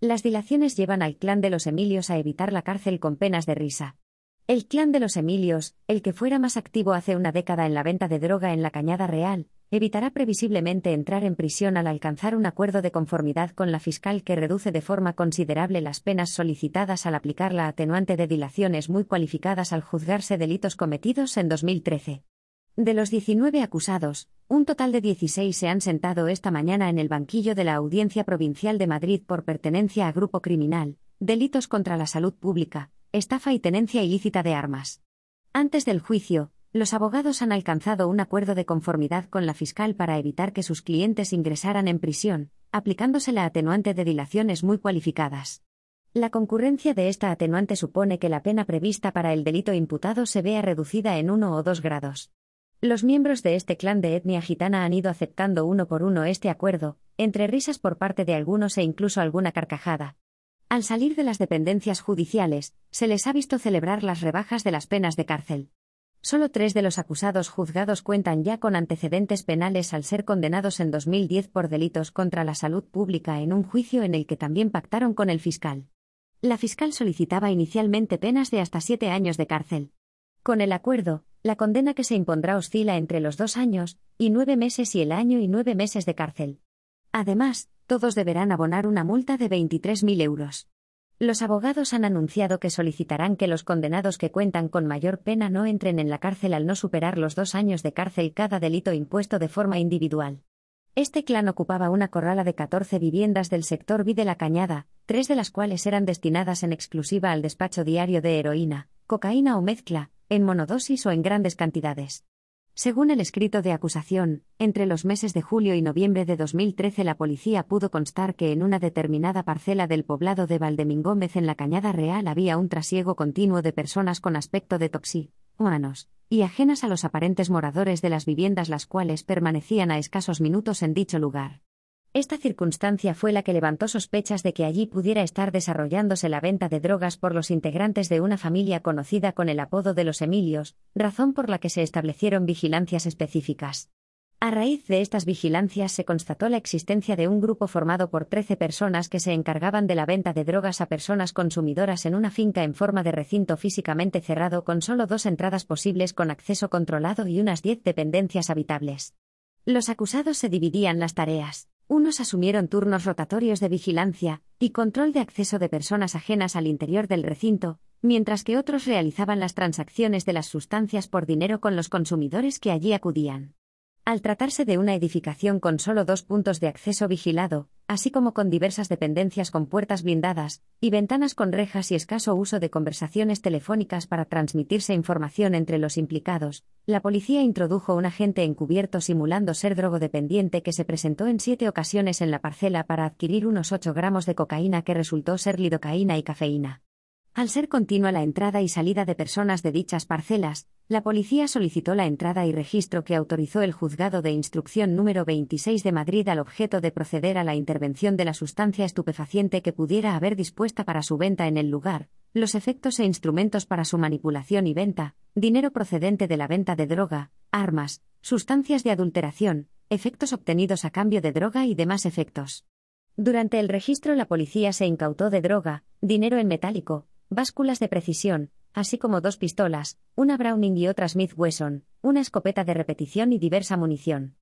Las dilaciones llevan al clan de los Emilios a evitar la cárcel con penas de risa. El clan de los Emilios, el que fuera más activo hace una década en la venta de droga en la Cañada Real, evitará previsiblemente entrar en prisión al alcanzar un acuerdo de conformidad con la fiscal que reduce de forma considerable las penas solicitadas al aplicar la atenuante de dilaciones muy cualificadas al juzgarse delitos cometidos en 2013. De los 19 acusados, un total de 16 se han sentado esta mañana en el banquillo de la Audiencia Provincial de Madrid por pertenencia a grupo criminal, delitos contra la salud pública, estafa y tenencia ilícita de armas. Antes del juicio, los abogados han alcanzado un acuerdo de conformidad con la fiscal para evitar que sus clientes ingresaran en prisión, aplicándose la atenuante de dilaciones muy cualificadas. La concurrencia de esta atenuante supone que la pena prevista para el delito imputado se vea reducida en uno o dos grados. Los miembros de este clan de etnia gitana han ido aceptando uno por uno este acuerdo, entre risas por parte de algunos e incluso alguna carcajada. Al salir de las dependencias judiciales, se les ha visto celebrar las rebajas de las penas de cárcel. Solo tres de los acusados juzgados cuentan ya con antecedentes penales al ser condenados en 2010 por delitos contra la salud pública en un juicio en el que también pactaron con el fiscal. La fiscal solicitaba inicialmente penas de hasta siete años de cárcel. Con el acuerdo, la condena que se impondrá oscila entre los dos años y nueve meses y el año y nueve meses de cárcel. Además, todos deberán abonar una multa de 23.000 euros. Los abogados han anunciado que solicitarán que los condenados que cuentan con mayor pena no entren en la cárcel al no superar los dos años de cárcel cada delito impuesto de forma individual. Este clan ocupaba una corrala de 14 viviendas del sector Vi de la Cañada, tres de las cuales eran destinadas en exclusiva al despacho diario de heroína, cocaína o mezcla, en monodosis o en grandes cantidades. Según el escrito de acusación, entre los meses de julio y noviembre de 2013 la policía pudo constar que en una determinada parcela del poblado de Valdemingómez en la Cañada Real había un trasiego continuo de personas con aspecto de toxí, humanos, y ajenas a los aparentes moradores de las viviendas las cuales permanecían a escasos minutos en dicho lugar. Esta circunstancia fue la que levantó sospechas de que allí pudiera estar desarrollándose la venta de drogas por los integrantes de una familia conocida con el apodo de los Emilios, razón por la que se establecieron vigilancias específicas. A raíz de estas vigilancias se constató la existencia de un grupo formado por 13 personas que se encargaban de la venta de drogas a personas consumidoras en una finca en forma de recinto físicamente cerrado con solo dos entradas posibles con acceso controlado y unas 10 dependencias habitables. Los acusados se dividían las tareas. Unos asumieron turnos rotatorios de vigilancia y control de acceso de personas ajenas al interior del recinto, mientras que otros realizaban las transacciones de las sustancias por dinero con los consumidores que allí acudían. Al tratarse de una edificación con solo dos puntos de acceso vigilado, así como con diversas dependencias con puertas blindadas, y ventanas con rejas y escaso uso de conversaciones telefónicas para transmitirse información entre los implicados, la policía introdujo un agente encubierto simulando ser drogodependiente que se presentó en siete ocasiones en la parcela para adquirir unos 8 gramos de cocaína que resultó ser lidocaína y cafeína. Al ser continua la entrada y salida de personas de dichas parcelas, la policía solicitó la entrada y registro que autorizó el juzgado de instrucción número 26 de Madrid al objeto de proceder a la intervención de la sustancia estupefaciente que pudiera haber dispuesta para su venta en el lugar, los efectos e instrumentos para su manipulación y venta, dinero procedente de la venta de droga, armas, sustancias de adulteración, efectos obtenidos a cambio de droga y demás efectos. Durante el registro la policía se incautó de droga, dinero en metálico, básculas de precisión, así como dos pistolas, una Browning y otra Smith Wesson, una escopeta de repetición y diversa munición.